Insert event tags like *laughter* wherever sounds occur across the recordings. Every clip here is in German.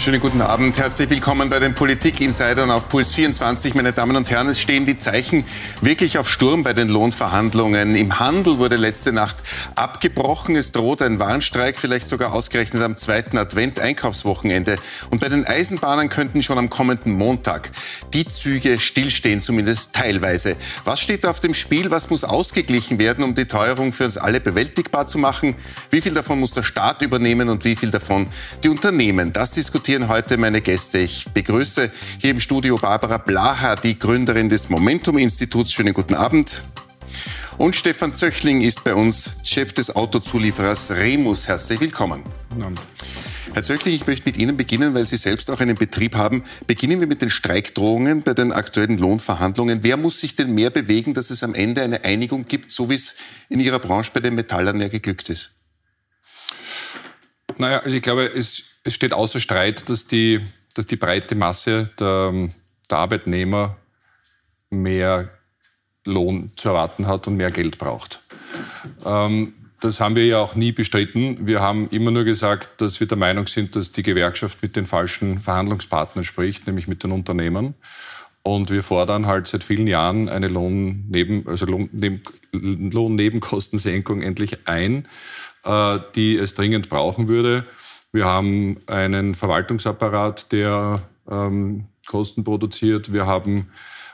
Schönen guten Abend. Herzlich willkommen bei den Politik-Insidern auf Puls 24. Meine Damen und Herren, es stehen die Zeichen wirklich auf Sturm bei den Lohnverhandlungen. Im Handel wurde letzte Nacht abgebrochen. Es droht ein Warnstreik, vielleicht sogar ausgerechnet am zweiten Advent-Einkaufswochenende. Und bei den Eisenbahnen könnten schon am kommenden Montag die Züge stillstehen, zumindest teilweise. Was steht auf dem Spiel? Was muss ausgeglichen werden, um die Teuerung für uns alle bewältigbar zu machen? Wie viel davon muss der Staat übernehmen und wie viel davon die Unternehmen? Das diskutiert diskutieren heute meine Gäste. Ich begrüße hier im Studio Barbara Blaha, die Gründerin des Momentum-Instituts. Schönen guten Abend. Und Stefan Zöchling ist bei uns Chef des Autozulieferers Remus. Herzlich willkommen. Guten Abend. Herr Zöchling, ich möchte mit Ihnen beginnen, weil Sie selbst auch einen Betrieb haben. Beginnen wir mit den Streikdrohungen bei den aktuellen Lohnverhandlungen. Wer muss sich denn mehr bewegen, dass es am Ende eine Einigung gibt, so wie es in Ihrer Branche bei den Metallern ja geglückt ist? Naja, also ich glaube, es es steht außer Streit, dass die, dass die breite Masse der, der Arbeitnehmer mehr Lohn zu erwarten hat und mehr Geld braucht. Ähm, das haben wir ja auch nie bestritten. Wir haben immer nur gesagt, dass wir der Meinung sind, dass die Gewerkschaft mit den falschen Verhandlungspartnern spricht, nämlich mit den Unternehmen. Und wir fordern halt seit vielen Jahren eine Lohnneben, also Lohnnebenkostensenkung endlich ein, äh, die es dringend brauchen würde. Wir haben einen Verwaltungsapparat, der ähm, Kosten produziert. Wir haben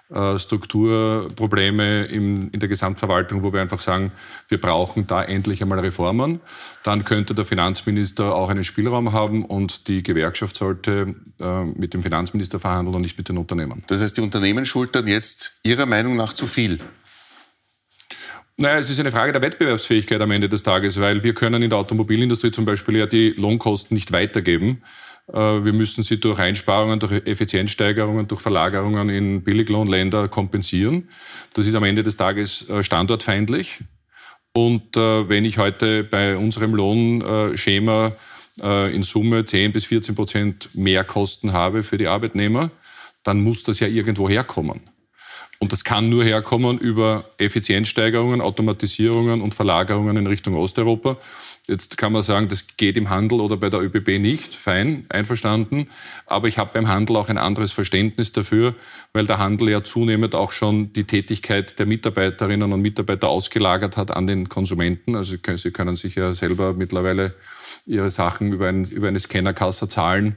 äh, Strukturprobleme in, in der Gesamtverwaltung, wo wir einfach sagen, wir brauchen da endlich einmal Reformen. Dann könnte der Finanzminister auch einen Spielraum haben und die Gewerkschaft sollte äh, mit dem Finanzminister verhandeln und nicht mit den Unternehmen. Das heißt, die Unternehmen schultern jetzt Ihrer Meinung nach zu viel? Naja, es ist eine Frage der Wettbewerbsfähigkeit am Ende des Tages, weil wir können in der Automobilindustrie zum Beispiel ja die Lohnkosten nicht weitergeben. Äh, wir müssen sie durch Einsparungen, durch Effizienzsteigerungen, durch Verlagerungen in Billiglohnländer kompensieren. Das ist am Ende des Tages äh, standortfeindlich. Und äh, wenn ich heute bei unserem Lohnschema in Summe 10 bis 14 Prozent mehr Kosten habe für die Arbeitnehmer, dann muss das ja irgendwo herkommen. Und das kann nur herkommen über Effizienzsteigerungen, Automatisierungen und Verlagerungen in Richtung Osteuropa. Jetzt kann man sagen, das geht im Handel oder bei der ÖBB nicht. Fein, einverstanden. Aber ich habe beim Handel auch ein anderes Verständnis dafür, weil der Handel ja zunehmend auch schon die Tätigkeit der Mitarbeiterinnen und Mitarbeiter ausgelagert hat an den Konsumenten. Also Sie können sich ja selber mittlerweile Ihre Sachen über, ein, über eine Scannerkasse zahlen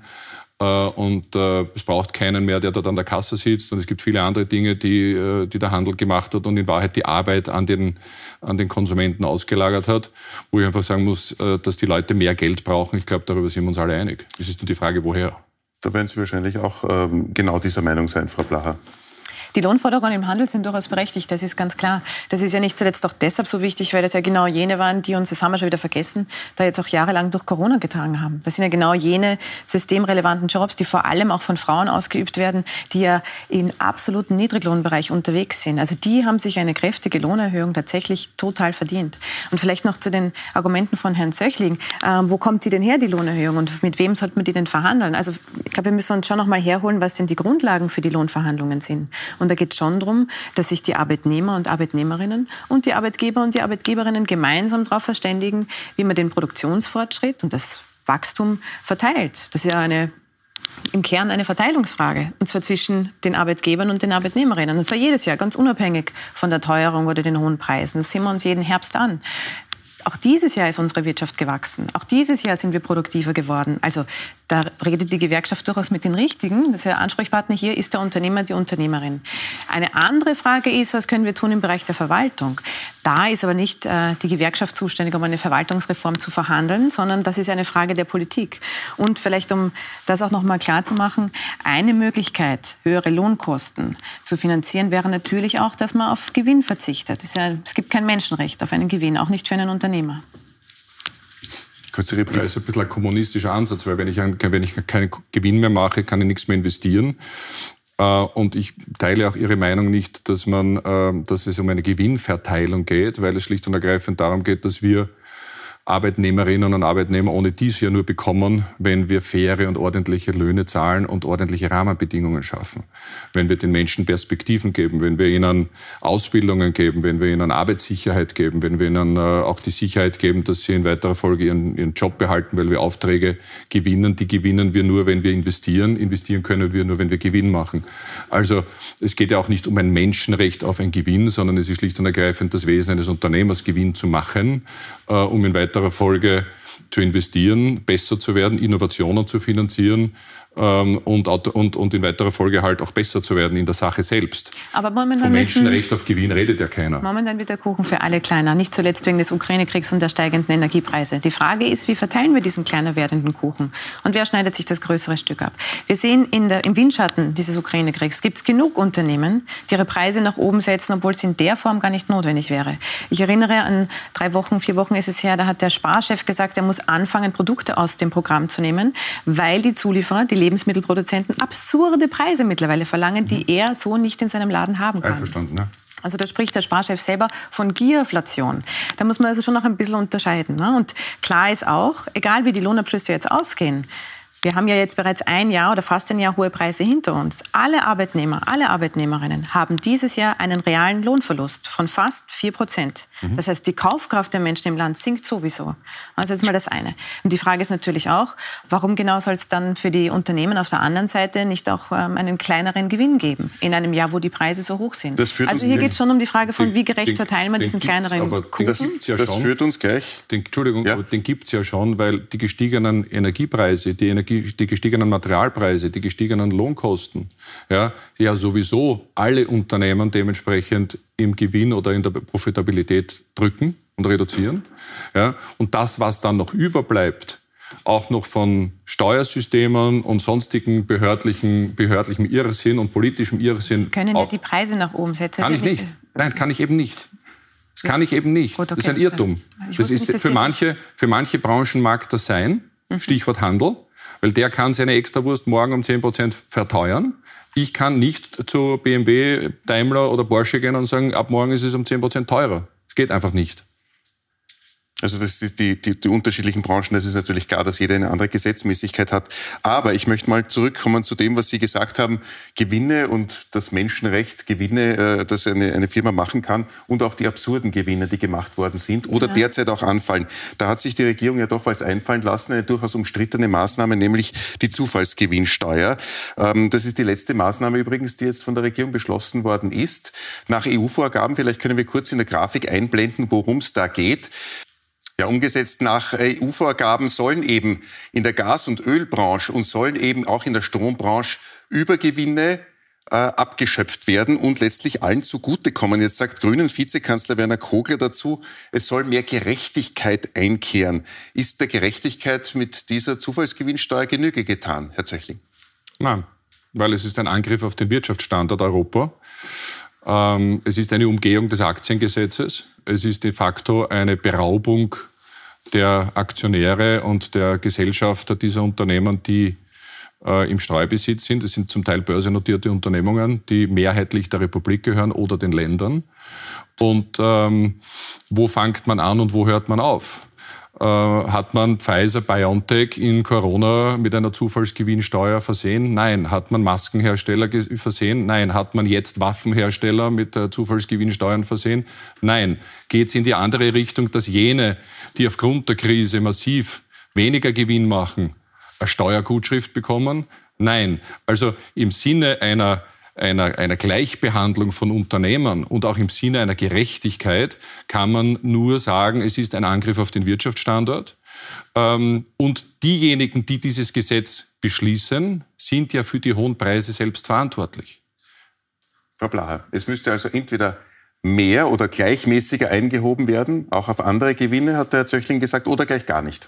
und äh, es braucht keinen mehr, der dort an der Kasse sitzt. Und es gibt viele andere Dinge, die, äh, die der Handel gemacht hat und in Wahrheit die Arbeit an den, an den Konsumenten ausgelagert hat, wo ich einfach sagen muss, dass die Leute mehr Geld brauchen. Ich glaube, darüber sind wir uns alle einig. Es ist nur die Frage, woher. Da werden Sie wahrscheinlich auch ähm, genau dieser Meinung sein, Frau Blacher. Die Lohnforderungen im Handel sind durchaus berechtigt, das ist ganz klar. Das ist ja nicht zuletzt auch deshalb so wichtig, weil das ja genau jene waren, die uns, das haben wir schon wieder vergessen, da jetzt auch jahrelang durch Corona getragen haben. Das sind ja genau jene systemrelevanten Jobs, die vor allem auch von Frauen ausgeübt werden, die ja im absoluten Niedriglohnbereich unterwegs sind. Also die haben sich eine kräftige Lohnerhöhung tatsächlich total verdient. Und vielleicht noch zu den Argumenten von Herrn Zöchling. Ähm, wo kommt die denn her, die Lohnerhöhung? Und mit wem sollte man die denn verhandeln? Also ich glaube, wir müssen uns schon noch mal herholen, was denn die Grundlagen für die Lohnverhandlungen sind. Und da geht es schon darum, dass sich die Arbeitnehmer und Arbeitnehmerinnen und die Arbeitgeber und die Arbeitgeberinnen gemeinsam darauf verständigen, wie man den Produktionsfortschritt und das Wachstum verteilt. Das ist ja eine im Kern eine Verteilungsfrage, und zwar zwischen den Arbeitgebern und den Arbeitnehmerinnen. Und zwar jedes Jahr, ganz unabhängig von der Teuerung oder den hohen Preisen. Das sehen wir uns jeden Herbst an. Auch dieses Jahr ist unsere Wirtschaft gewachsen. Auch dieses Jahr sind wir produktiver geworden. Also da redet die Gewerkschaft durchaus mit den Richtigen. Das der Ansprechpartner hier ist der Unternehmer, die Unternehmerin. Eine andere Frage ist, was können wir tun im Bereich der Verwaltung? Da ist aber nicht äh, die Gewerkschaft zuständig, um eine Verwaltungsreform zu verhandeln, sondern das ist eine Frage der Politik. Und vielleicht, um das auch noch mal klar zu machen, eine Möglichkeit, höhere Lohnkosten zu finanzieren, wäre natürlich auch, dass man auf Gewinn verzichtet. Ja, es gibt kein Menschenrecht auf einen Gewinn, auch nicht für einen Unternehmer. Kurze Replik. Das ist ein bisschen ein kommunistischer Ansatz, weil wenn ich, wenn ich keinen Gewinn mehr mache, kann ich nichts mehr investieren. Äh, und ich teile auch Ihre Meinung nicht, dass, man, äh, dass es um eine Gewinnverteilung geht, weil es schlicht und ergreifend darum geht, dass wir Arbeitnehmerinnen und Arbeitnehmer ohne dies ja nur bekommen, wenn wir faire und ordentliche Löhne zahlen und ordentliche Rahmenbedingungen schaffen. Wenn wir den Menschen Perspektiven geben, wenn wir ihnen Ausbildungen geben, wenn wir ihnen Arbeitssicherheit geben, wenn wir ihnen äh, auch die Sicherheit geben, dass sie in weiterer Folge ihren, ihren Job behalten, weil wir Aufträge gewinnen. Die gewinnen wir nur, wenn wir investieren. Investieren können wir nur, wenn wir Gewinn machen. Also es geht ja auch nicht um ein Menschenrecht auf ein Gewinn, sondern es ist schlicht und ergreifend das Wesen eines Unternehmers, Gewinn zu machen, äh, um in weiterer weiterer Folge zu investieren, besser zu werden, Innovationen zu finanzieren und, und, und in weiterer Folge halt auch besser zu werden in der Sache selbst. Aber momentan Vom Menschenrecht auf Gewinn redet ja keiner. Momentan wird der Kuchen für alle kleiner, nicht zuletzt wegen des Ukraine-Kriegs und der steigenden Energiepreise. Die Frage ist, wie verteilen wir diesen kleiner werdenden Kuchen und wer schneidet sich das größere Stück ab? Wir sehen in der, im Windschatten dieses Ukraine-Kriegs gibt es genug Unternehmen, die ihre Preise nach oben setzen, obwohl es in der Form gar nicht notwendig wäre. Ich erinnere an drei Wochen, vier Wochen ist es her, da hat der Sparchef gesagt, er muss anfangen, Produkte aus dem Programm zu nehmen, weil die Zulieferer, die Lebensmittelproduzenten absurde Preise mittlerweile verlangen, die mhm. er so nicht in seinem Laden haben kann. Einverstanden, ne? Also da spricht der Sparchef selber von Gierflation. Da muss man also schon noch ein bisschen unterscheiden. Ne? Und klar ist auch, egal wie die Lohnabschlüsse jetzt ausgehen, wir haben ja jetzt bereits ein Jahr oder fast ein Jahr hohe Preise hinter uns. Alle Arbeitnehmer, alle Arbeitnehmerinnen haben dieses Jahr einen realen Lohnverlust von fast 4 Prozent. Mhm. Das heißt, die Kaufkraft der Menschen im Land sinkt sowieso. Also das ist mal das eine. Und die Frage ist natürlich auch, warum genau soll es dann für die Unternehmen auf der anderen Seite nicht auch ähm, einen kleineren Gewinn geben in einem Jahr, wo die Preise so hoch sind? also hier geht es schon um die Frage von, wie gerecht den, verteilen wir diesen kleineren aber Kuchen? Das, ja das führt uns gleich. Den, Entschuldigung, ja? den gibt es ja schon, weil die gestiegenen Energiepreise, die Energie die gestiegenen Materialpreise, die gestiegenen Lohnkosten, ja, ja sowieso alle Unternehmen dementsprechend im Gewinn oder in der Profitabilität drücken und reduzieren. Ja, und das, was dann noch überbleibt, auch noch von Steuersystemen und sonstigen behördlichen, behördlichem Irrsinn und politischem Irrsinn. Können wir die Preise nach oben setzen? Kann ich nicht. Nein, kann ich eben nicht. Das kann ich eben nicht. Gut, okay. Das ist ein Irrtum. Das ist, für, manche, für manche Branchen mag das sein. Mhm. Stichwort Handel. Weil der kann seine Extrawurst morgen um 10% verteuern. Ich kann nicht zu BMW, Daimler oder Porsche gehen und sagen, ab morgen ist es um 10% teurer. Es geht einfach nicht. Also das ist die, die, die unterschiedlichen Branchen, das ist natürlich klar, dass jeder eine andere Gesetzmäßigkeit hat. Aber ich möchte mal zurückkommen zu dem, was Sie gesagt haben, Gewinne und das Menschenrecht, Gewinne, äh, das eine, eine Firma machen kann und auch die absurden Gewinne, die gemacht worden sind oder ja. derzeit auch anfallen. Da hat sich die Regierung ja doch was einfallen lassen, eine durchaus umstrittene Maßnahme, nämlich die Zufallsgewinnsteuer. Ähm, das ist die letzte Maßnahme übrigens, die jetzt von der Regierung beschlossen worden ist. Nach EU-Vorgaben, vielleicht können wir kurz in der Grafik einblenden, worum es da geht. Ja, umgesetzt nach EU-Vorgaben sollen eben in der Gas- und Ölbranche und sollen eben auch in der Strombranche Übergewinne äh, abgeschöpft werden und letztlich allen zugutekommen. Jetzt sagt Grünen Vizekanzler Werner Kogler dazu, es soll mehr Gerechtigkeit einkehren. Ist der Gerechtigkeit mit dieser Zufallsgewinnsteuer Genüge getan, Herr Zöchling? Nein, weil es ist ein Angriff auf den Wirtschaftsstandort Europa. Ähm, es ist eine Umgehung des Aktiengesetzes. Es ist de facto eine Beraubung der Aktionäre und der Gesellschafter dieser Unternehmen, die äh, im Streubesitz sind. Das sind zum Teil börsennotierte Unternehmungen, die mehrheitlich der Republik gehören oder den Ländern. Und ähm, wo fängt man an und wo hört man auf? Äh, hat man Pfizer BioNTech in Corona mit einer Zufallsgewinnsteuer versehen? Nein. Hat man Maskenhersteller versehen? Nein. Hat man jetzt Waffenhersteller mit Zufallsgewinnsteuern versehen? Nein. Geht es in die andere Richtung, dass jene, die aufgrund der Krise massiv weniger Gewinn machen, eine Steuergutschrift bekommen? Nein. Also im Sinne einer einer, einer Gleichbehandlung von Unternehmern und auch im Sinne einer Gerechtigkeit kann man nur sagen, es ist ein Angriff auf den Wirtschaftsstandort. Ähm, und diejenigen, die dieses Gesetz beschließen, sind ja für die hohen Preise selbst verantwortlich. Frau Blacher, es müsste also entweder mehr oder gleichmäßiger eingehoben werden, auch auf andere Gewinne, hat der Herr Zöchling gesagt, oder gleich gar nicht.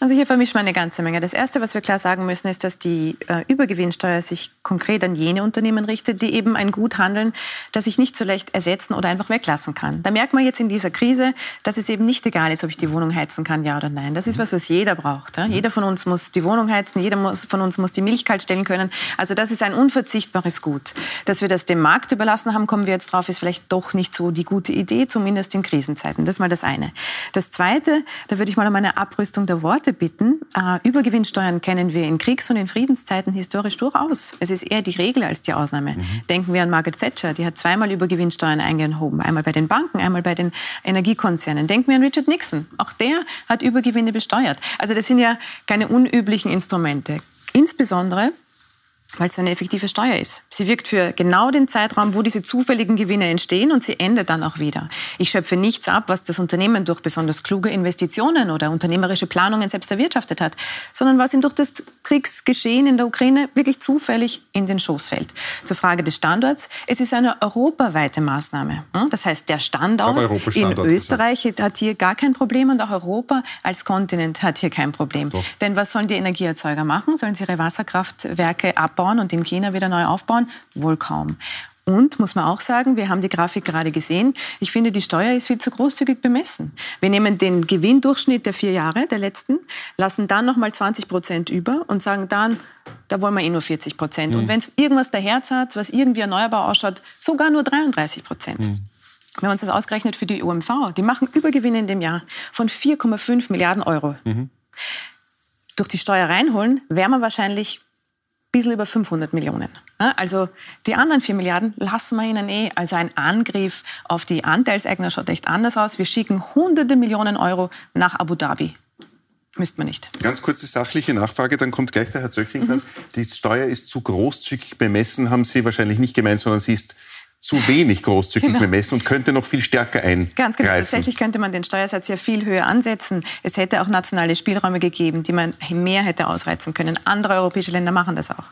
Also hier vermischen wir eine ganze Menge. Das Erste, was wir klar sagen müssen, ist, dass die äh, Übergewinnsteuer sich konkret an jene Unternehmen richtet, die eben ein Gut handeln, das ich nicht so leicht ersetzen oder einfach weglassen kann. Da merkt man jetzt in dieser Krise, dass es eben nicht egal ist, ob ich die Wohnung heizen kann, ja oder nein. Das ist was, was jeder braucht. Ja? Jeder von uns muss die Wohnung heizen, jeder muss, von uns muss die Milch kalt stellen können. Also das ist ein unverzichtbares Gut. Dass wir das dem Markt überlassen haben, kommen wir jetzt drauf, ist vielleicht doch nicht so die gute Idee, zumindest in Krisenzeiten. Das ist mal das eine. Das Zweite, da würde ich mal um eine Abrüstung der Worte Leute bitten. Äh, Übergewinnsteuern kennen wir in Kriegs- und in Friedenszeiten historisch durchaus. Es ist eher die Regel als die Ausnahme. Mhm. Denken wir an Margaret Thatcher, die hat zweimal Übergewinnsteuern eingehoben. Einmal bei den Banken, einmal bei den Energiekonzernen. Denken wir an Richard Nixon. Auch der hat Übergewinne besteuert. Also das sind ja keine unüblichen Instrumente. Insbesondere weil es eine effektive Steuer ist. Sie wirkt für genau den Zeitraum, wo diese zufälligen Gewinne entstehen und sie endet dann auch wieder. Ich schöpfe nichts ab, was das Unternehmen durch besonders kluge Investitionen oder unternehmerische Planungen selbst erwirtschaftet hat, sondern was ihm durch das Kriegsgeschehen in der Ukraine wirklich zufällig in den Schoß fällt. Zur Frage des Standorts. Es ist eine europaweite Maßnahme. Das heißt, der Standort in Österreich gesagt. hat hier gar kein Problem und auch Europa als Kontinent hat hier kein Problem. Doch. Denn was sollen die Energieerzeuger machen? Sollen sie ihre Wasserkraftwerke ab abbauen und in China wieder neu aufbauen? Wohl kaum. Und muss man auch sagen, wir haben die Grafik gerade gesehen, ich finde, die Steuer ist viel zu großzügig bemessen. Wir nehmen den Gewinndurchschnitt der vier Jahre, der letzten, lassen dann nochmal 20 Prozent über und sagen dann, da wollen wir eh nur 40 Prozent. Mhm. Und wenn es irgendwas der Herz hat, was irgendwie erneuerbar ausschaut, sogar nur 33 Prozent. Mhm. Wir haben uns das ausgerechnet für die OMV. Die machen Übergewinne in dem Jahr von 4,5 Milliarden Euro. Mhm. Durch die Steuer reinholen, wären wir wahrscheinlich bisschen über 500 Millionen. Also die anderen 4 Milliarden lassen wir ihnen eh. Also ein Angriff auf die Anteilseigner schaut echt anders aus. Wir schicken hunderte Millionen Euro nach Abu Dhabi. Müsste man nicht. Ganz kurze sachliche Nachfrage, dann kommt gleich der Herr Zöchling. Mhm. Die Steuer ist zu großzügig bemessen, haben Sie wahrscheinlich nicht gemeint, sondern sie ist zu wenig großzügig genau. bemessen und könnte noch viel stärker eingreifen. Ganz genau. Tatsächlich könnte man den Steuersatz ja viel höher ansetzen. Es hätte auch nationale Spielräume gegeben, die man mehr hätte ausreizen können. Andere europäische Länder machen das auch.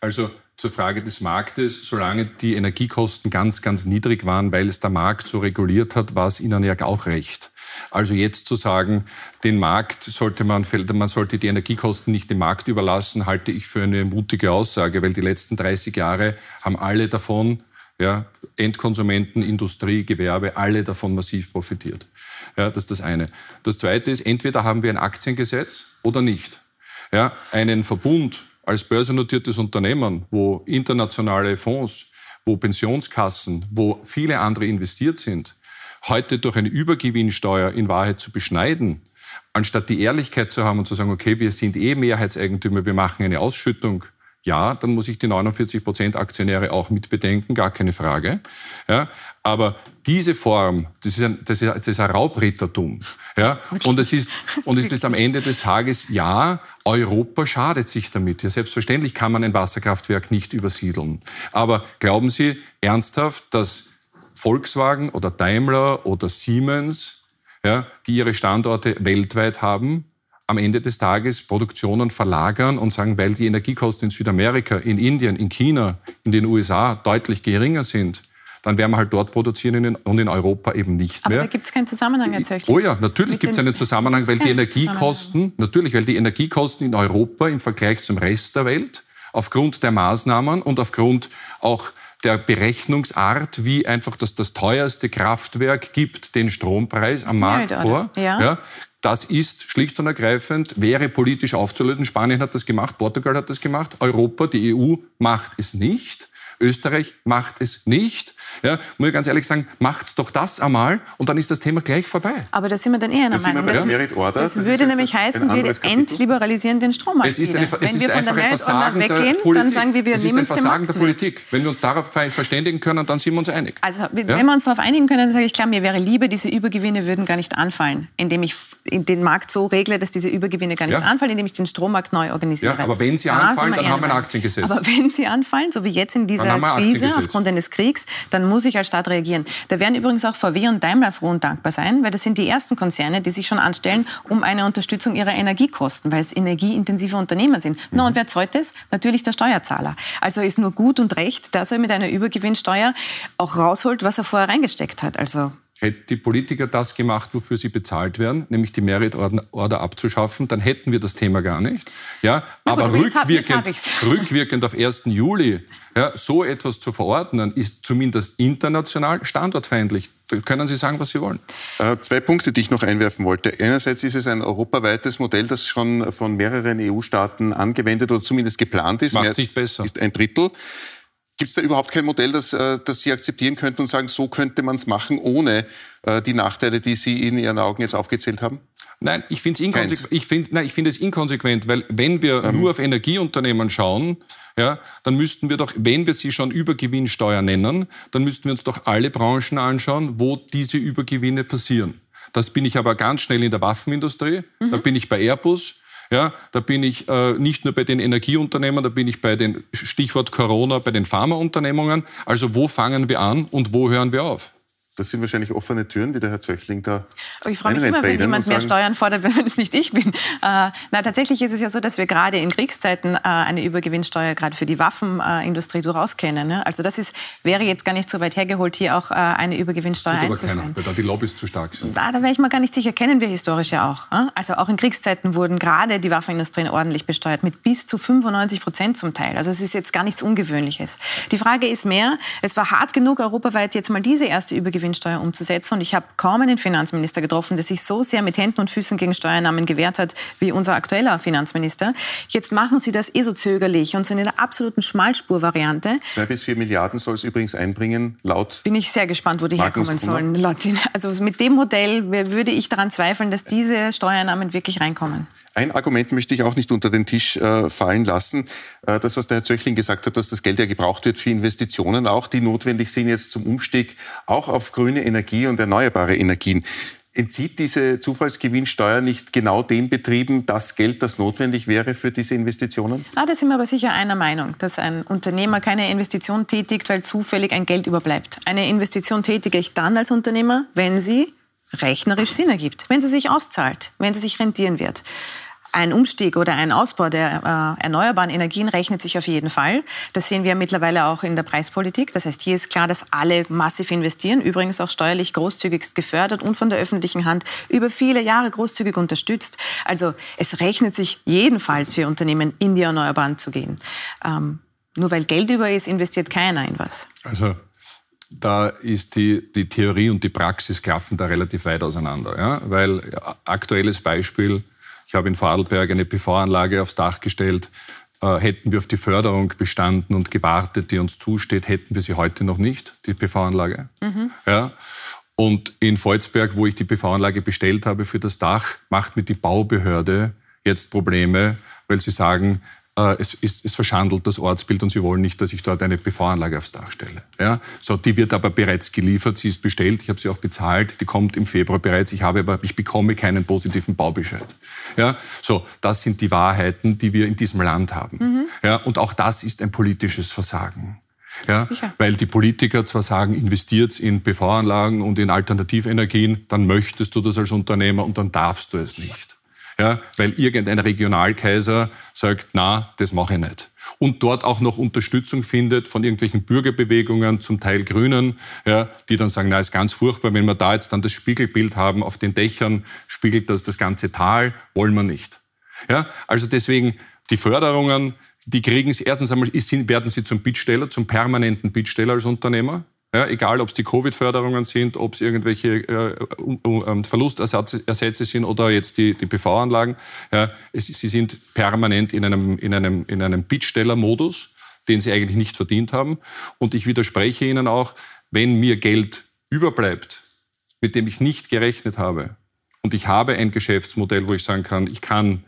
Also zur Frage des Marktes, solange die Energiekosten ganz, ganz niedrig waren, weil es der Markt so reguliert hat, war es Ihnen ja auch recht. Also jetzt zu sagen, den Markt sollte man, man sollte die Energiekosten nicht dem Markt überlassen, halte ich für eine mutige Aussage, weil die letzten 30 Jahre haben alle davon, ja, Endkonsumenten, Industrie, Gewerbe, alle davon massiv profitiert. Ja, das ist das eine. Das zweite ist, entweder haben wir ein Aktiengesetz oder nicht. Ja, einen Verbund als börsennotiertes Unternehmen, wo internationale Fonds, wo Pensionskassen, wo viele andere investiert sind, heute durch eine Übergewinnsteuer in Wahrheit zu beschneiden, anstatt die Ehrlichkeit zu haben und zu sagen, okay, wir sind eh Mehrheitseigentümer, wir machen eine Ausschüttung, ja, dann muss ich die 49 Prozent Aktionäre auch mitbedenken, gar keine Frage. Ja, aber diese Form, das ist ein, das ist, das ist ein Raubrittertum. Ja, und es ist, und es ist am Ende des Tages, ja, Europa schadet sich damit. Ja, selbstverständlich kann man ein Wasserkraftwerk nicht übersiedeln. Aber glauben Sie ernsthaft, dass Volkswagen oder Daimler oder Siemens, ja, die ihre Standorte weltweit haben, am Ende des Tages Produktionen verlagern und sagen, weil die Energiekosten in Südamerika, in Indien, in China, in den USA deutlich geringer sind, dann werden wir halt dort produzieren und in Europa eben nicht mehr. Aber da gibt es keinen Zusammenhang tatsächlich. Oh ja, natürlich gibt es einen Zusammenhang, weil die Energiekosten, natürlich, weil die Energiekosten in Europa im Vergleich zum Rest der Welt aufgrund der Maßnahmen und aufgrund auch der Berechnungsart, wie einfach das, das teuerste Kraftwerk gibt den Strompreis am Markt vor. Ja. ja. Das ist schlicht und ergreifend, wäre politisch aufzulösen. Spanien hat das gemacht, Portugal hat das gemacht, Europa, die EU macht es nicht. Österreich macht es nicht. Ja, muss ich ganz ehrlich sagen, macht's doch das einmal und dann ist das Thema gleich vorbei. Aber da sind wir dann eher einer Meinung. Das, Order, das, das würde nämlich heißen, wir entliberalisieren den Strommarkt. Es ist, eine, es ist einfach ein Versagen weggehen, der Politik. Dann sagen wir, wir es ist ein Versagen der Politik. Wenn wir uns darauf verständigen können, dann sind wir uns einig. Also wenn ja? wir uns darauf einigen können, dann sage ich klar, mir wäre lieber, diese Übergewinne würden gar nicht anfallen, indem ich den Markt so regle, dass diese Übergewinne gar nicht ja. anfallen, indem ich den Strommarkt neu organisiere. Ja, aber wenn sie anfallen, dann haben wir ein Aktiengesetz. Aber wenn sie anfallen, so wie jetzt in dieser Krise aufgrund eines Kriegs, dann muss ich als Staat reagieren. Da werden übrigens auch VW und Daimler froh und dankbar sein, weil das sind die ersten Konzerne, die sich schon anstellen um eine Unterstützung ihrer Energiekosten, weil es energieintensive Unternehmen sind. Mhm. No, und wer zahlt das? Natürlich der Steuerzahler. Also ist nur gut und recht, dass er mit einer Übergewinnsteuer auch rausholt, was er vorher reingesteckt hat. Also Hätten die Politiker das gemacht, wofür sie bezahlt werden, nämlich die Merit Order abzuschaffen, dann hätten wir das Thema gar nicht. Ja, gut, aber, rückwirkend, *laughs* rückwirkend auf 1. Juli ja, so etwas zu verordnen, ist zumindest international standortfeindlich. Da können Sie sagen, was Sie wollen. Äh, zwei Punkte, die ich noch einwerfen wollte. Einerseits ist es ein europaweites Modell, das schon von mehreren EU-Staaten angewendet oder zumindest geplant ist. Macht es nicht besser. Ist ein Drittel. Gibt es da überhaupt kein Modell, das, äh, das Sie akzeptieren könnten und sagen, so könnte man es machen, ohne äh, die Nachteile, die Sie in Ihren Augen jetzt aufgezählt haben? Nein, ich finde es inkonsequent, ich find, nein, ich find es inkonsequent, weil wenn wir ähm. nur auf Energieunternehmen schauen, ja, dann müssten wir doch, wenn wir sie schon Übergewinnsteuer nennen, dann müssten wir uns doch alle Branchen anschauen, wo diese Übergewinne passieren. Das bin ich aber ganz schnell in der Waffenindustrie, mhm. da bin ich bei Airbus, ja, da bin ich äh, nicht nur bei den Energieunternehmen, da bin ich bei den Stichwort Corona, bei den Pharmaunternehmungen. Also wo fangen wir an und wo hören wir auf? Das sind wahrscheinlich offene Türen, die der Herr Zöchling da ich freue mich immer, wenn jemand mehr Steuern fordert, *laughs* wenn es nicht ich bin. Äh, na, tatsächlich ist es ja so, dass wir gerade in Kriegszeiten äh, eine Übergewinnsteuer gerade für die Waffenindustrie durchaus kennen. Ne? Also das ist, wäre jetzt gar nicht so weit hergeholt, hier auch äh, eine Übergewinnsteuer das einzuführen. Aber keiner, weil da die Lobbys zu stark sind. Da, da wäre ich mal gar nicht sicher. Kennen wir historisch ja auch. Äh? Also auch in Kriegszeiten wurden gerade die Waffenindustrien ordentlich besteuert, mit bis zu 95 Prozent zum Teil. Also es ist jetzt gar nichts Ungewöhnliches. Die Frage ist mehr, es war hart genug, europaweit jetzt mal diese erste Übergewinnsteuer umzusetzen. Und ich habe kaum einen Finanzminister getroffen, der sich so sehr mit Händen und Füßen gegen Steuernahmen gewehrt hat wie unser aktueller Finanzminister. Jetzt machen Sie das eh so zögerlich und sind in der absoluten Schmalspurvariante. Zwei bis vier Milliarden soll es übrigens einbringen, laut. Bin ich sehr gespannt, wo die herkommen sollen. Also mit dem Modell würde ich daran zweifeln, dass diese Steuernahmen wirklich reinkommen. Ein Argument möchte ich auch nicht unter den Tisch äh, fallen lassen. Äh, das, was der Herr Zöchling gesagt hat, dass das Geld ja gebraucht wird für Investitionen, auch die notwendig sind jetzt zum Umstieg auch auf grüne Energie und erneuerbare Energien. Entzieht diese Zufallsgewinnsteuer nicht genau den Betrieben das Geld, das notwendig wäre für diese Investitionen? Ah, da sind wir aber sicher einer Meinung, dass ein Unternehmer keine Investition tätigt, weil zufällig ein Geld überbleibt. Eine Investition tätige ich dann als Unternehmer, wenn sie rechnerisch Sinn ergibt, wenn sie sich auszahlt, wenn sie sich rentieren wird. Ein Umstieg oder ein Ausbau der äh, erneuerbaren Energien rechnet sich auf jeden Fall. Das sehen wir mittlerweile auch in der Preispolitik. Das heißt, hier ist klar, dass alle massiv investieren, übrigens auch steuerlich großzügig gefördert und von der öffentlichen Hand über viele Jahre großzügig unterstützt. Also es rechnet sich jedenfalls für Unternehmen, in die Erneuerbaren zu gehen. Ähm, nur weil Geld über ist, investiert keiner in was. Also da ist die, die Theorie und die Praxis klaffen da relativ weit auseinander. Ja? Weil aktuelles Beispiel, ich habe in Vorarlberg eine PV-Anlage aufs Dach gestellt. Äh, hätten wir auf die Förderung bestanden und gewartet, die uns zusteht, hätten wir sie heute noch nicht, die PV-Anlage. Mhm. Ja? Und in Volzberg, wo ich die PV-Anlage bestellt habe für das Dach, macht mir die Baubehörde jetzt Probleme, weil sie sagen, es, ist, es verschandelt das Ortsbild und sie wollen nicht, dass ich dort eine PV-Anlage aufs Dach stelle. Ja? So, die wird aber bereits geliefert, sie ist bestellt, ich habe sie auch bezahlt, die kommt im Februar bereits, ich, habe aber, ich bekomme keinen positiven Baubescheid. Ja? So, das sind die Wahrheiten, die wir in diesem Land haben. Mhm. Ja? Und auch das ist ein politisches Versagen. Ja, weil die Politiker zwar sagen, investiert in PV-Anlagen und in Alternativenergien, dann möchtest du das als Unternehmer und dann darfst du es nicht ja, weil irgendein Regionalkaiser sagt, na, das mache ich nicht. Und dort auch noch Unterstützung findet von irgendwelchen Bürgerbewegungen, zum Teil Grünen, ja, die dann sagen, na, ist ganz furchtbar, wenn wir da jetzt dann das Spiegelbild haben auf den Dächern, spiegelt das das ganze Tal, wollen wir nicht. Ja, also deswegen die Förderungen, die kriegen sie erstens einmal, werden sie zum Bittsteller, zum permanenten Bittsteller als Unternehmer. Ja, egal, ob es die Covid-Förderungen sind, ob es irgendwelche äh, um, Verlustersätze sind oder jetzt die, die PV-Anlagen. Ja, sie sind permanent in einem, in einem, in einem Bittstellermodus, den sie eigentlich nicht verdient haben. Und ich widerspreche Ihnen auch, wenn mir Geld überbleibt, mit dem ich nicht gerechnet habe, und ich habe ein Geschäftsmodell, wo ich sagen kann, ich kann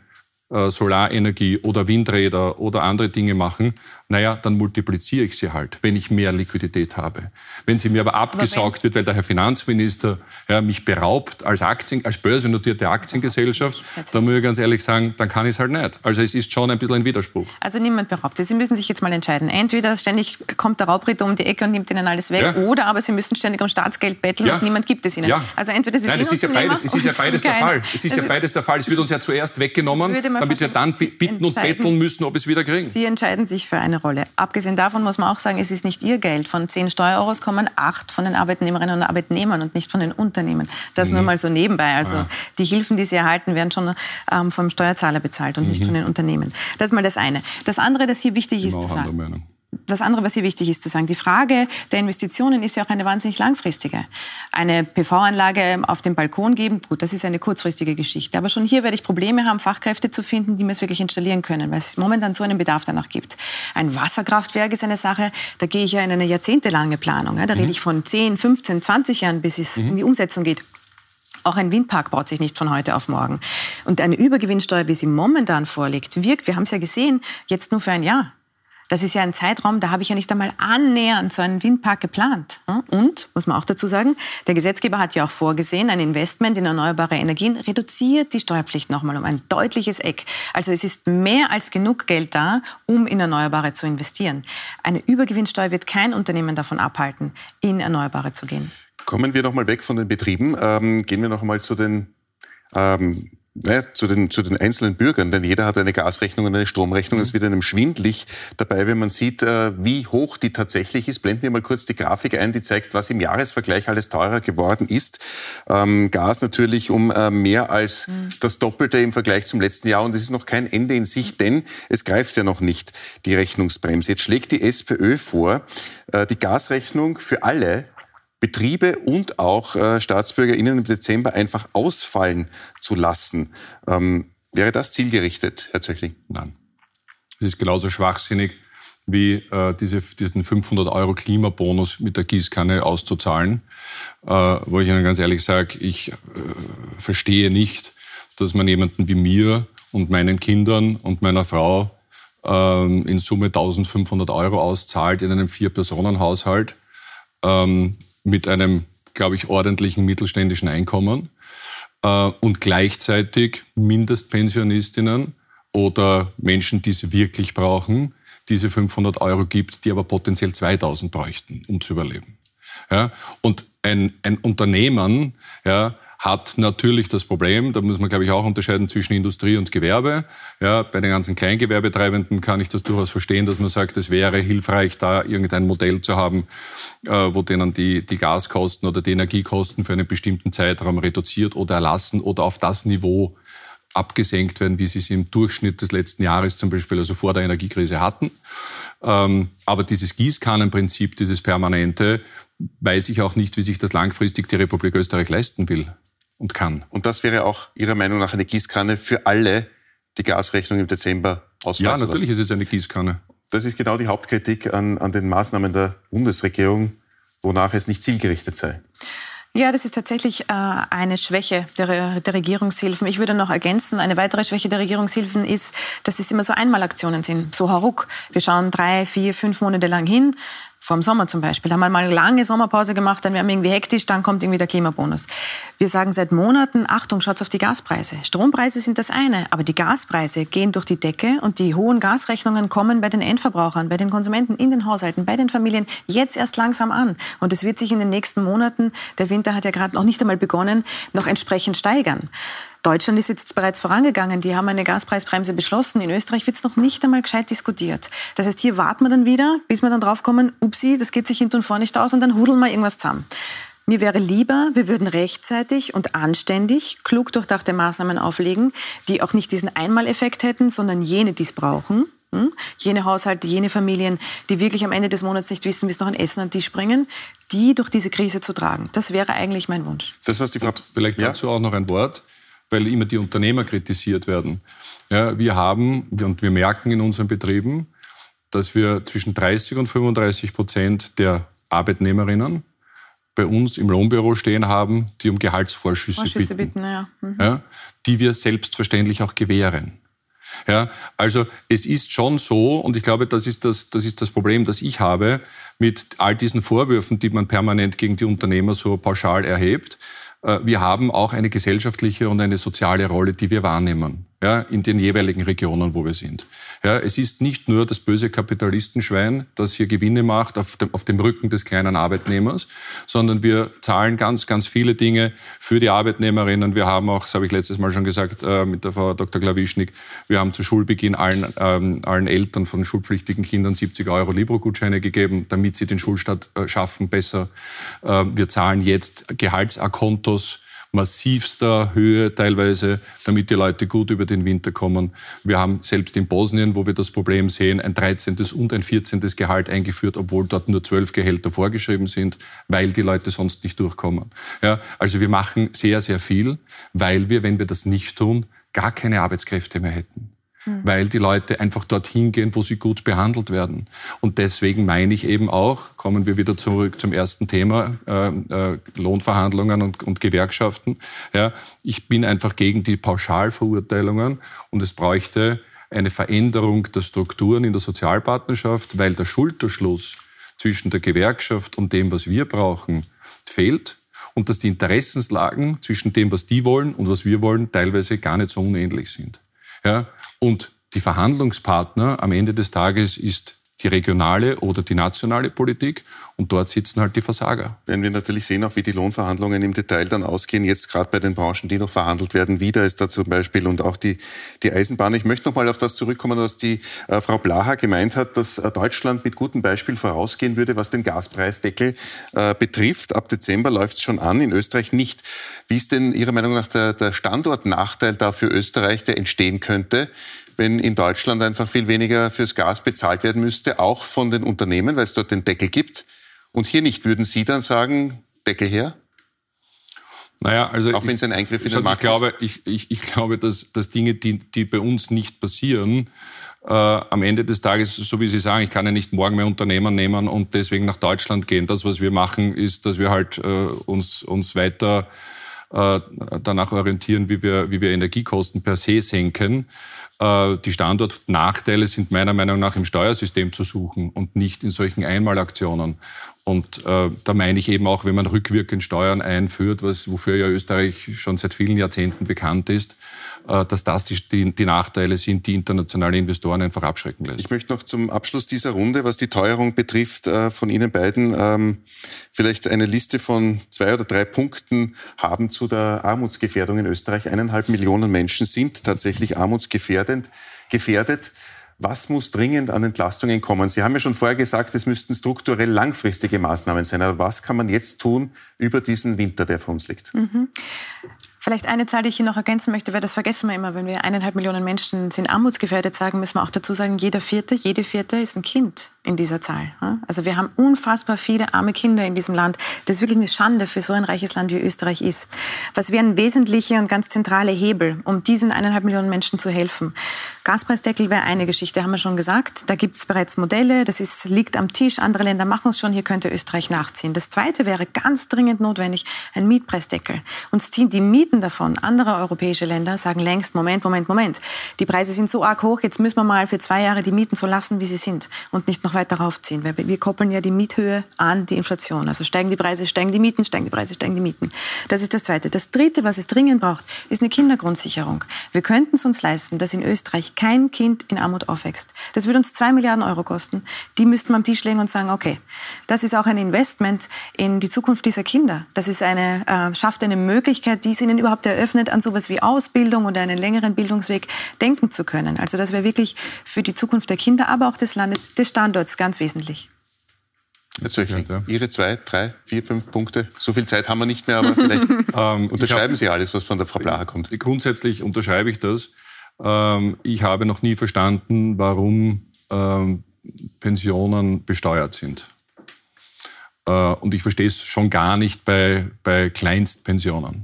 Solarenergie oder Windräder oder andere Dinge machen, naja, dann multipliziere ich sie halt, wenn ich mehr Liquidität habe. Wenn sie mir aber abgesaugt aber wird, weil der Herr Finanzminister ja, mich beraubt als, Aktien, als börsennotierte Aktiengesellschaft, dann muss ich ganz ehrlich sagen, dann kann ich es halt nicht. Also es ist schon ein bisschen ein Widerspruch. Also niemand beraubt Sie. Sie müssen sich jetzt mal entscheiden. Entweder ständig kommt der Raubritter um die Ecke und nimmt Ihnen alles weg, ja. oder aber Sie müssen ständig um Staatsgeld betteln ja. und niemand gibt es Ihnen. Also entweder Sie Nein, es ist ja beides, es ist ja beides der Fall. Es ist ja also beides der Fall. Es wird uns ja zuerst weggenommen, damit wir dann bitten und betteln müssen, ob es wieder kriegen. Sie entscheiden sich für eine Rolle. Abgesehen davon muss man auch sagen, es ist nicht ihr Geld. Von zehn Steueros kommen acht von den Arbeitnehmerinnen und Arbeitnehmern und nicht von den Unternehmen. Das mhm. nur mal so nebenbei. Also ah. die Hilfen, die sie erhalten, werden schon ähm, vom Steuerzahler bezahlt und mhm. nicht von den Unternehmen. Das ist mal das eine. Das andere, das hier wichtig ist zu sagen das andere, was hier wichtig ist zu sagen, die Frage der Investitionen ist ja auch eine wahnsinnig langfristige. Eine PV-Anlage auf dem Balkon geben, gut, das ist eine kurzfristige Geschichte. Aber schon hier werde ich Probleme haben, Fachkräfte zu finden, die mir es wirklich installieren können, weil es momentan so einen Bedarf danach gibt. Ein Wasserkraftwerk ist eine Sache, da gehe ich ja in eine jahrzehntelange Planung. Da mhm. rede ich von 10, 15, 20 Jahren, bis es mhm. in die Umsetzung geht. Auch ein Windpark baut sich nicht von heute auf morgen. Und eine Übergewinnsteuer, wie sie momentan vorliegt, wirkt, wir haben es ja gesehen, jetzt nur für ein Jahr. Das ist ja ein Zeitraum, da habe ich ja nicht einmal annähernd so einen Windpark geplant. Und, muss man auch dazu sagen, der Gesetzgeber hat ja auch vorgesehen, ein Investment in erneuerbare Energien reduziert die Steuerpflicht nochmal um ein deutliches Eck. Also es ist mehr als genug Geld da, um in Erneuerbare zu investieren. Eine Übergewinnsteuer wird kein Unternehmen davon abhalten, in Erneuerbare zu gehen. Kommen wir noch mal weg von den Betrieben. Ähm, gehen wir noch mal zu den ähm, naja, zu, den, zu den einzelnen Bürgern, denn jeder hat eine Gasrechnung und eine Stromrechnung. Es wird einem schwindlig dabei, wenn man sieht, äh, wie hoch die tatsächlich ist. Blenden wir mal kurz die Grafik ein, die zeigt, was im Jahresvergleich alles teurer geworden ist. Ähm, Gas natürlich um äh, mehr als mhm. das Doppelte im Vergleich zum letzten Jahr. Und es ist noch kein Ende in sich, denn es greift ja noch nicht die Rechnungsbremse. Jetzt schlägt die SPÖ vor, äh, die Gasrechnung für alle Betriebe und auch äh, StaatsbürgerInnen im Dezember einfach ausfallen zu lassen. Ähm, wäre das zielgerichtet, Herr Zöchling? Nein. Es ist genauso schwachsinnig wie äh, diese, diesen 500 Euro Klimabonus mit der Gießkanne auszuzahlen, äh, wo ich Ihnen ganz ehrlich sage, ich äh, verstehe nicht, dass man jemanden wie mir und meinen Kindern und meiner Frau ähm, in Summe 1500 Euro auszahlt in einem Vier-Personen-Haushalt. Ähm, mit einem, glaube ich, ordentlichen mittelständischen Einkommen äh, und gleichzeitig Mindestpensionistinnen oder Menschen, die sie wirklich brauchen, diese 500 Euro gibt, die aber potenziell 2000 bräuchten, um zu überleben. Ja? Und ein, ein Unternehmen ja, hat natürlich das Problem, da muss man, glaube ich, auch unterscheiden zwischen Industrie und Gewerbe. Ja, bei den ganzen Kleingewerbetreibenden kann ich das durchaus verstehen, dass man sagt, es wäre hilfreich, da irgendein Modell zu haben, äh, wo denen die, die Gaskosten oder die Energiekosten für einen bestimmten Zeitraum reduziert oder erlassen oder auf das Niveau abgesenkt werden, wie sie es im Durchschnitt des letzten Jahres zum Beispiel, also vor der Energiekrise hatten. Ähm, aber dieses Gießkannenprinzip, dieses permanente, weiß ich auch nicht, wie sich das langfristig die Republik Österreich leisten will und kann. Und das wäre auch Ihrer Meinung nach eine Gießkanne für alle, die Gasrechnung im Dezember ausfallen Ja, natürlich ist es eine Gießkanne. Das ist genau die Hauptkritik an, an den Maßnahmen der Bundesregierung, wonach es nicht zielgerichtet sei. Ja, das ist tatsächlich äh, eine Schwäche der, der Regierungshilfen. Ich würde noch ergänzen, eine weitere Schwäche der Regierungshilfen ist, dass es immer so Einmalaktionen sind, so hauruck. Wir schauen drei, vier, fünf Monate lang hin, vor dem Sommer zum Beispiel, haben wir mal eine lange Sommerpause gemacht, dann werden wir irgendwie hektisch, dann kommt irgendwie der Klimabonus. Wir sagen seit Monaten, Achtung, schaut auf die Gaspreise. Strompreise sind das eine, aber die Gaspreise gehen durch die Decke und die hohen Gasrechnungen kommen bei den Endverbrauchern, bei den Konsumenten, in den Haushalten, bei den Familien jetzt erst langsam an. Und es wird sich in den nächsten Monaten, der Winter hat ja gerade noch nicht einmal begonnen, noch entsprechend steigern. Deutschland ist jetzt bereits vorangegangen. Die haben eine Gaspreisbremse beschlossen. In Österreich wird es noch nicht einmal gescheit diskutiert. Das heißt, hier warten wir dann wieder, bis wir dann draufkommen, upsi, das geht sich hinten und vorne nicht aus und dann hudeln wir irgendwas zusammen. Mir wäre lieber, wir würden rechtzeitig und anständig, klug durchdachte Maßnahmen auflegen, die auch nicht diesen Einmaleffekt hätten, sondern jene, die es brauchen. Hm? Jene Haushalte, jene Familien, die wirklich am Ende des Monats nicht wissen, wie es noch ein Essen an den Tisch bringen, die durch diese Krise zu tragen. Das wäre eigentlich mein Wunsch. Das, was die Frau, vielleicht dazu auch noch ein Wort weil immer die Unternehmer kritisiert werden. Ja, wir haben und wir merken in unseren Betrieben, dass wir zwischen 30 und 35 Prozent der Arbeitnehmerinnen bei uns im Lohnbüro stehen haben, die um Gehaltsvorschüsse, Vorschüsse bitten, bitten ja. Mhm. Ja, die wir selbstverständlich auch gewähren. Ja, also es ist schon so, und ich glaube, das ist das, das ist das Problem, das ich habe mit all diesen Vorwürfen, die man permanent gegen die Unternehmer so pauschal erhebt. Äh, wir haben auch eine gesellschaftliche und eine soziale Rolle, die wir wahrnehmen. ja, in den jeweiligen Regionen, wo wir sind. Ja, es ist nicht nur das böse Kapitalistenschwein, das hier Gewinne macht auf dem, auf dem Rücken des kleinen Arbeitnehmers, sondern wir zahlen ganz, ganz viele Dinge für die Arbeitnehmerinnen. Wir haben auch, das habe ich letztes Mal schon gesagt äh, mit der Frau Dr. Klawischnik, wir haben zu Schulbeginn allen, ähm, allen Eltern von schulpflichtigen Kindern 70 Euro Libro-Gutscheine gegeben, damit sie den Schulstart äh, schaffen besser. Äh, wir zahlen jetzt Gehaltsakontos massivster Höhe teilweise, damit die Leute gut über den Winter kommen. Wir haben selbst in Bosnien, wo wir das Problem sehen, ein 13. und ein 14. Gehalt eingeführt, obwohl dort nur 12 Gehälter vorgeschrieben sind, weil die Leute sonst nicht durchkommen. Ja, also wir machen sehr, sehr viel, weil wir, wenn wir das nicht tun, gar keine Arbeitskräfte mehr hätten. Mhm. weil die Leute einfach dorthin gehen, wo sie gut behandelt werden. Und deswegen meine ich eben auch, kommen wir wieder zurück zum ersten Thema, äh, äh, Lohnverhandlungen und, und Gewerkschaften. Ja, ich bin einfach gegen die Pauschalverurteilungen und es bräuchte eine Veränderung der Strukturen in der Sozialpartnerschaft, weil der Schulterschluss zwischen der Gewerkschaft und dem, was wir brauchen, fehlt und dass die Interessenslagen zwischen dem, was die wollen und was wir wollen, teilweise gar nicht so unähnlich sind. Ja? Und die Verhandlungspartner am Ende des Tages ist die regionale oder die nationale Politik und dort sitzen halt die Versager. Werden wir natürlich sehen, auch wie die Lohnverhandlungen im Detail dann ausgehen, jetzt gerade bei den Branchen, die noch verhandelt werden, wieder ist da zum Beispiel und auch die, die Eisenbahn. Ich möchte noch mal auf das zurückkommen, was die äh, Frau Blaha gemeint hat, dass äh, Deutschland mit gutem Beispiel vorausgehen würde, was den Gaspreisdeckel äh, betrifft. Ab Dezember läuft es schon an, in Österreich nicht. Wie ist denn Ihrer Meinung nach der, der Standortnachteil da für Österreich, der entstehen könnte? Wenn in Deutschland einfach viel weniger fürs Gas bezahlt werden müsste, auch von den Unternehmen, weil es dort den Deckel gibt. Und hier nicht. Würden Sie dann sagen, Deckel her? Naja, also auch wenn es ein Eingriff in den Markt ich glaube, ich, ich, ich glaube, dass, dass Dinge, die, die bei uns nicht passieren, äh, am Ende des Tages, so wie Sie sagen, ich kann ja nicht morgen mehr Unternehmen nehmen und deswegen nach Deutschland gehen. Das, was wir machen, ist, dass wir halt äh, uns, uns weiter äh, danach orientieren, wie wir, wie wir Energiekosten per se senken. Äh, die Standortnachteile sind meiner Meinung nach im Steuersystem zu suchen und nicht in solchen Einmalaktionen. Und äh, da meine ich eben auch, wenn man rückwirkend Steuern einführt, was, wofür ja Österreich schon seit vielen Jahrzehnten bekannt ist, äh, dass das die, die, Nachteile sind, die internationale Investoren einfach abschrecken lässt. Ich möchte noch zum Abschluss dieser Runde, was die Teuerung betrifft, äh, von Ihnen beiden ähm, vielleicht eine Liste von zwei oder drei Punkten haben zu der Armutsgefährdung in Österreich. Eineinhalb Millionen Menschen sind tatsächlich armutsgefährdend, gefährdet. Was muss dringend an Entlastungen kommen? Sie haben ja schon vorher gesagt, es müssten strukturell langfristige Maßnahmen sein. Aber was kann man jetzt tun über diesen Winter, der vor uns liegt? Mhm. Vielleicht eine Zahl, die ich hier noch ergänzen möchte, weil das vergessen wir immer, wenn wir eineinhalb Millionen Menschen sind armutsgefährdet sagen, müssen wir auch dazu sagen, jeder Vierte, jede Vierte ist ein Kind in dieser Zahl. Also wir haben unfassbar viele arme Kinder in diesem Land. Das ist wirklich eine Schande für so ein reiches Land wie Österreich ist. Was wären wesentliche und ganz zentrale Hebel, um diesen eineinhalb Millionen Menschen zu helfen? Gaspreisdeckel wäre eine Geschichte, haben wir schon gesagt. Da gibt es bereits Modelle, das ist, liegt am Tisch, andere Länder machen es schon, hier könnte Österreich nachziehen. Das Zweite wäre ganz dringend notwendig, ein Mietpreisdeckel. Uns ziehen die Mieten davon. Andere europäische Länder sagen längst, Moment, Moment, Moment. Die Preise sind so arg hoch, jetzt müssen wir mal für zwei Jahre die Mieten so lassen, wie sie sind und nicht noch noch weiter raufziehen. Weil wir koppeln ja die Miethöhe an die Inflation. Also steigen die Preise, steigen die Mieten, steigen die Preise, steigen die Mieten. Das ist das Zweite. Das Dritte, was es dringend braucht, ist eine Kindergrundsicherung. Wir könnten es uns leisten, dass in Österreich kein Kind in Armut aufwächst. Das würde uns zwei Milliarden Euro kosten. Die müssten wir am Tisch legen und sagen, okay, das ist auch ein Investment in die Zukunft dieser Kinder. Das ist eine, äh, schafft eine Möglichkeit, die es ihnen überhaupt eröffnet, an sowas wie Ausbildung oder einen längeren Bildungsweg denken zu können. Also das wäre wirklich für die Zukunft der Kinder, aber auch des Landes, des Standorts Standorts ganz wesentlich. Jetzt ja. Ihre zwei, drei, vier, fünf Punkte. So viel Zeit haben wir nicht mehr, aber *laughs* vielleicht ähm, unterschreiben Sie alles, was von der Frau Blacher kommt. Grundsätzlich unterschreibe ich das. Ähm, ich habe noch nie verstanden, warum ähm, Pensionen besteuert sind. Äh, und ich verstehe es schon gar nicht bei, bei Kleinstpensionen.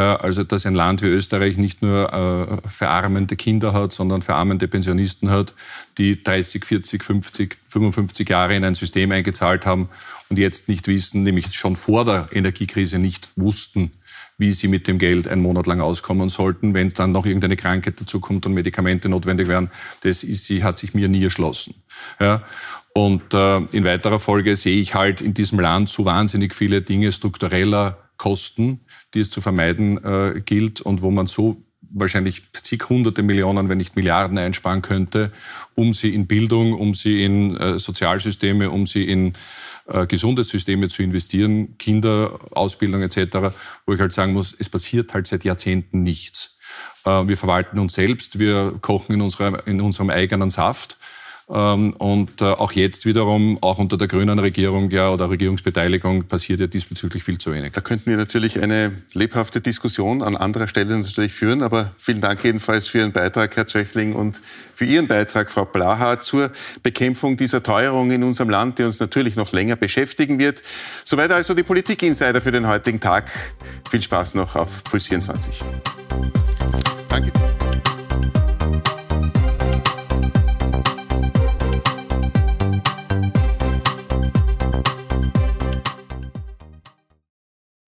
Also, dass ein Land wie Österreich nicht nur äh, verarmende Kinder hat, sondern verarmende Pensionisten hat, die 30, 40, 50, 55 Jahre in ein System eingezahlt haben und jetzt nicht wissen, nämlich schon vor der Energiekrise nicht wussten, wie sie mit dem Geld einen Monat lang auskommen sollten, wenn dann noch irgendeine Krankheit dazukommt und Medikamente notwendig wären. Das ist, sie hat sich mir nie erschlossen. Ja. Und äh, in weiterer Folge sehe ich halt in diesem Land so wahnsinnig viele Dinge struktureller Kosten, die es zu vermeiden äh, gilt und wo man so wahrscheinlich zig hunderte Millionen, wenn nicht Milliarden einsparen könnte, um sie in Bildung, um sie in äh, Sozialsysteme, um sie in äh, Gesundheitssysteme zu investieren, Kinderausbildung etc., wo ich halt sagen muss, es passiert halt seit Jahrzehnten nichts. Äh, wir verwalten uns selbst, wir kochen in, unserer, in unserem eigenen Saft. Ähm, und äh, auch jetzt wiederum, auch unter der grünen Regierung ja, oder Regierungsbeteiligung, passiert ja diesbezüglich viel zu wenig. Da könnten wir natürlich eine lebhafte Diskussion an anderer Stelle natürlich führen. Aber vielen Dank jedenfalls für Ihren Beitrag, Herr Zöchling, und für Ihren Beitrag, Frau Blaha, zur Bekämpfung dieser Teuerung in unserem Land, die uns natürlich noch länger beschäftigen wird. Soweit also die Politik-Insider für den heutigen Tag. Viel Spaß noch auf Puls 24.